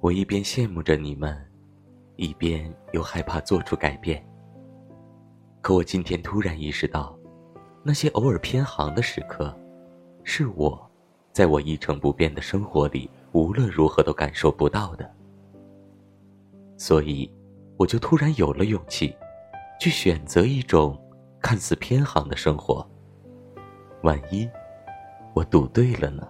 我一边羡慕着你们一边又害怕做出改变。可我今天突然意识到那些偶尔偏航的时刻是我在我一成不变的生活里无论如何都感受不到的。所以我就突然有了勇气去选择一种看似偏航的生活。万一我赌对了呢？